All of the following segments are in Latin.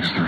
Sister.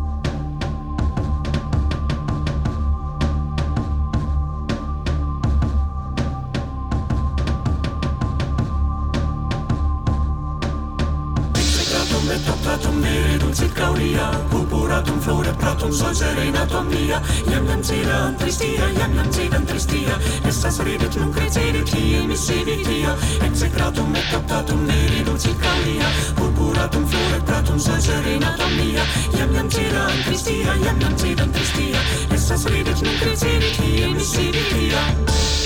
metaptatum viridum circauria, purpuratum florepratum sol serenatum via, iam nam ciram tristia, iam nam ciram tristia, estas ridit nunc credidit, kie missidit ia, execratum metaptatum viridum circauria, purpuratum florepratum sol serenatum via, iam nam ciram tristia, iam nam ciram tristia, estas ridit nunc chi mi si vitia